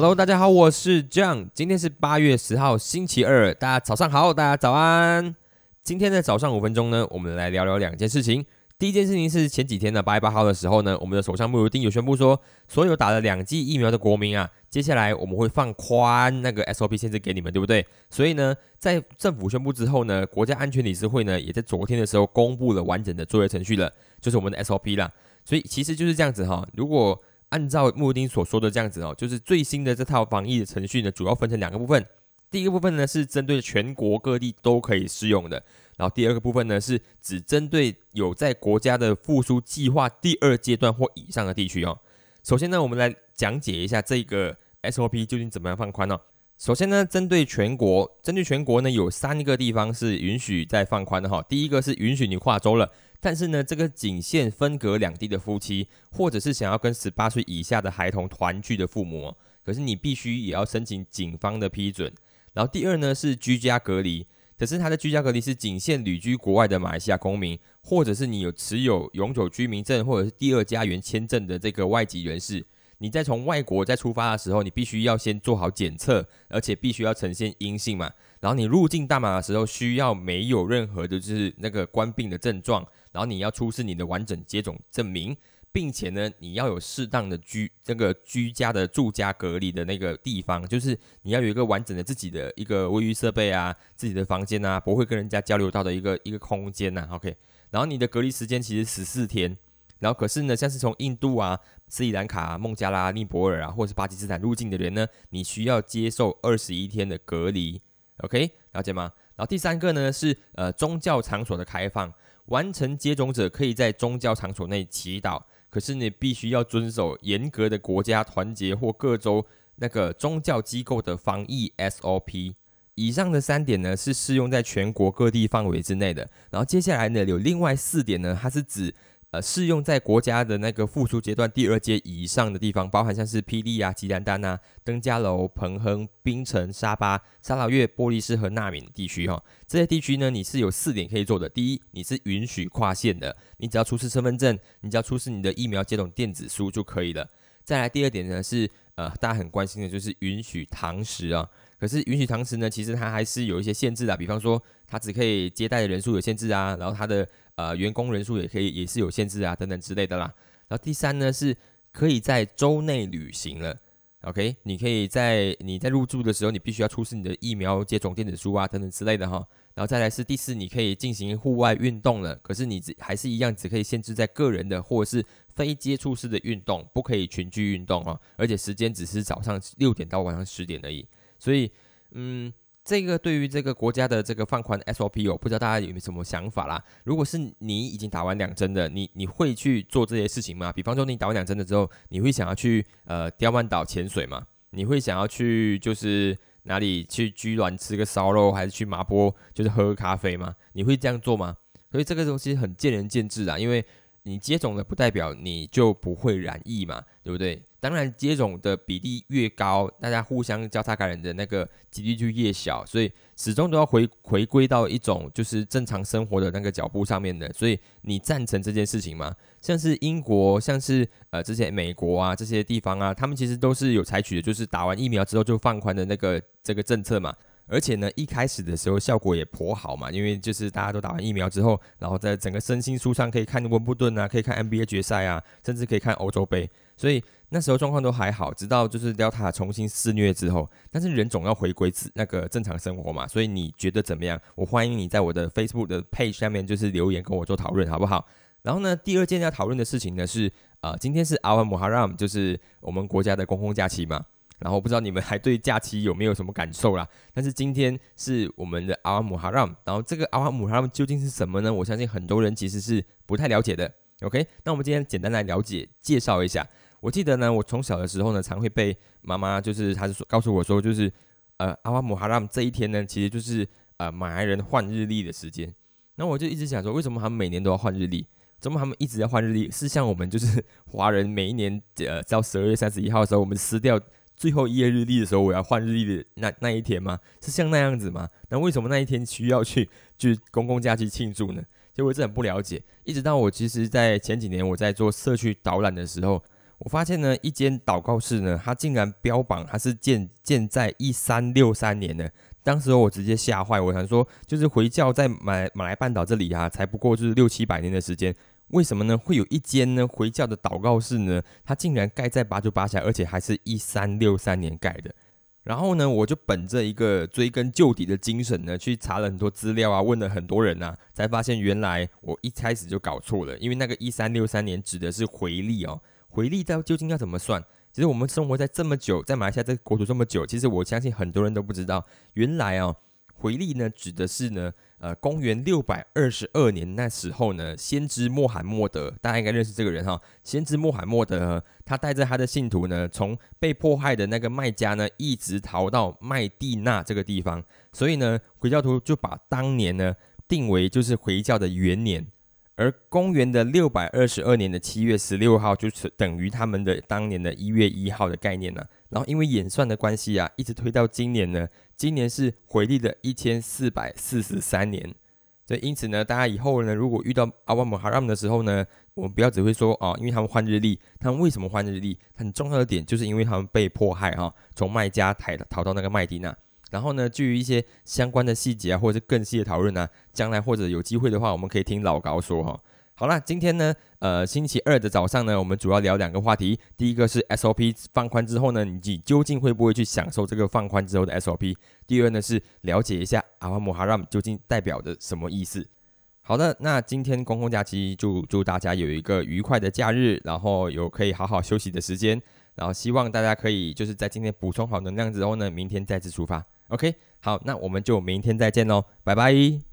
Hello，大家好，我是 John，今天是八月十号，星期二，大家早上好，大家早安。今天的早上五分钟呢，我们来聊聊两件事情。第一件事情是前几天的八月八号的时候呢，我们的首相穆鲁丁有宣布说，所有打了两剂疫苗的国民啊，接下来我们会放宽那个 SOP 限制给你们，对不对？所以呢，在政府宣布之后呢，国家安全理事会呢，也在昨天的时候公布了完整的作业程序了，就是我们的 SOP 啦。所以其实就是这样子哈，如果按照穆丁所说的这样子哦，就是最新的这套防疫的程序呢，主要分成两个部分。第一个部分呢是针对全国各地都可以适用的，然后第二个部分呢是只针对有在国家的复苏计划第二阶段或以上的地区哦。首先呢，我们来讲解一下这个 SOP 究竟怎么样放宽呢？首先呢，针对全国，针对全国呢有三个地方是允许再放宽的哈。第一个是允许你跨州了。但是呢，这个仅限分隔两地的夫妻，或者是想要跟十八岁以下的孩童团聚的父母，可是你必须也要申请警方的批准。然后第二呢是居家隔离，可是他的居家隔离是仅限旅居国外的马来西亚公民，或者是你有持有永久居民证或者是第二家园签证的这个外籍人士。你在从外国再出发的时候，你必须要先做好检测，而且必须要呈现阴性嘛。然后你入境大马的时候，需要没有任何的就是那个官病的症状。然后你要出示你的完整接种证明，并且呢，你要有适当的居这个居家的住家隔离的那个地方，就是你要有一个完整的自己的一个卫浴设备啊，自己的房间啊，不会跟人家交流到的一个一个空间呐。OK，然后你的隔离时间其实十四天，然后可是呢，像是从印度啊、斯里兰卡、孟加拉、尼泊尔啊，或是巴基斯坦入境的人呢，你需要接受二十一天的隔离。OK，了解吗？然后第三个呢是呃宗教场所的开放。完成接种者可以在宗教场所内祈祷，可是你必须要遵守严格的国家团结或各州那个宗教机构的防疫 SOP。以上的三点呢是适用在全国各地范围之内的。然后接下来呢有另外四点呢，它是指。呃，适用在国家的那个复苏阶段第二阶以上的地方，包含像是霹雳啊、吉兰丹啊、登嘉楼、彭亨、槟城、沙巴、沙劳越、波利斯和纳敏地区哈。这些地区呢，你是有四点可以做的。第一，你是允许跨县的，你只要出示身份证，你只要出示你的疫苗接种电子书就可以了。再来第二点呢，是呃大家很关心的就是允许堂食啊。可是允许堂食呢，其实它还是有一些限制的，比方说它只可以接待的人数有限制啊，然后它的。呃，员工人数也可以，也是有限制啊，等等之类的啦。然后第三呢，是可以在州内旅行了。OK，你可以在你在入住的时候，你必须要出示你的疫苗接种电子书啊，等等之类的哈。然后再来是第四，你可以进行户外运动了，可是你只还是一样，只可以限制在个人的或是非接触式的运动，不可以群聚运动哦。而且时间只是早上六点到晚上十点而已。所以，嗯。这个对于这个国家的这个放宽 SOP 哦，不知道大家有没有什么想法啦？如果是你已经打完两针的，你你会去做这些事情吗？比方说你打完两针的之后，你会想要去呃刁曼岛潜水吗？你会想要去就是哪里去居銮吃个烧肉，还是去麻波就是喝咖啡吗？你会这样做吗？所以这个东西很见仁见智啊，因为。你接种了不代表你就不会染疫嘛，对不对？当然，接种的比例越高，大家互相交叉感染的那个几率就越小，所以始终都要回回归到一种就是正常生活的那个脚步上面的。所以你赞成这件事情吗？像是英国，像是呃这些美国啊这些地方啊，他们其实都是有采取的，就是打完疫苗之后就放宽的那个这个政策嘛。而且呢，一开始的时候效果也颇好嘛，因为就是大家都打完疫苗之后，然后在整个身心舒畅，可以看温布顿啊，可以看 NBA 决赛啊，甚至可以看欧洲杯，所以那时候状况都还好。直到就是 Delta 重新肆虐之后，但是人总要回归自那个正常生活嘛，所以你觉得怎么样？我欢迎你在我的 Facebook 的 page 下面就是留言跟我做讨论，好不好？然后呢，第二件要讨论的事情呢是，呃，今天是阿瓦姆哈拉姆，就是我们国家的公共假期嘛。然后不知道你们还对假期有没有什么感受啦？但是今天是我们的阿瓦姆哈拉姆，然后这个阿瓦姆哈拉姆究竟是什么呢？我相信很多人其实是不太了解的。OK，那我们今天简单来了解介绍一下。我记得呢，我从小的时候呢，常会被妈妈就是她是说告诉我说，就是呃阿瓦姆哈拉姆这一天呢，其实就是呃马来人换日历的时间。那我就一直想说，为什么他们每年都要换日历？怎么他们一直在换日历？是像我们就是 华人每一年呃到十二月三十一号的时候，我们撕掉。最后一页日历的时候，我要换日历的那那一天吗？是像那样子吗？那为什么那一天需要去去公共假期庆祝呢？就我真的很不了解。一直到我其实，在前几年我在做社区导览的时候，我发现呢，一间祷告室呢，它竟然标榜它是建建在一三六三年的。当时我直接吓坏，我想说，就是回教在马马来半岛这里啊，才不过就是六七百年的时间，为什么呢？会有一间呢回教的祷告室呢？它竟然盖在巴珠巴峡，而且还是一三六三年盖的。然后呢，我就本着一个追根究底的精神呢，去查了很多资料啊，问了很多人啊，才发现原来我一开始就搞错了，因为那个一三六三年指的是回历哦，回历到究竟要怎么算？其实我们生活在这么久，在马来西亚这个国土这么久，其实我相信很多人都不知道，原来啊，回历呢指的是呢，呃，公元六百二十二年那时候呢，先知穆罕默德，大家应该认识这个人哈，先知穆罕默德，他带着他的信徒呢，从被迫害的那个麦加呢，一直逃到麦地那这个地方，所以呢，回教徒就把当年呢定为就是回教的元年。而公元的六百二十二年的七月十六号，就是等于他们的当年的一月一号的概念呢。然后因为演算的关系啊，一直推到今年呢。今年是回历的一千四百四十三年。所以因此呢，大家以后呢，如果遇到阿瓦姆哈拉姆的时候呢，我们不要只会说哦，因为他们换日历。他们为什么换日历？很重要的点就是因为他们被迫害哈，从麦加逃逃到那个麦地那。然后呢，至于一些相关的细节啊，或者是更细的讨论呢，将来或者有机会的话，我们可以听老高说哈。好了，今天呢，呃，星期二的早上呢，我们主要聊两个话题。第一个是 SOP 放宽之后呢，你究竟会不会去享受这个放宽之后的 SOP？第二呢是了解一下阿瓦姆哈拉姆究竟代表的什么意思。好的，那今天公共假期，祝祝大家有一个愉快的假日，然后有可以好好休息的时间，然后希望大家可以就是在今天补充好能量之后呢，明天再次出发。OK，好，那我们就明天再见喽，拜拜。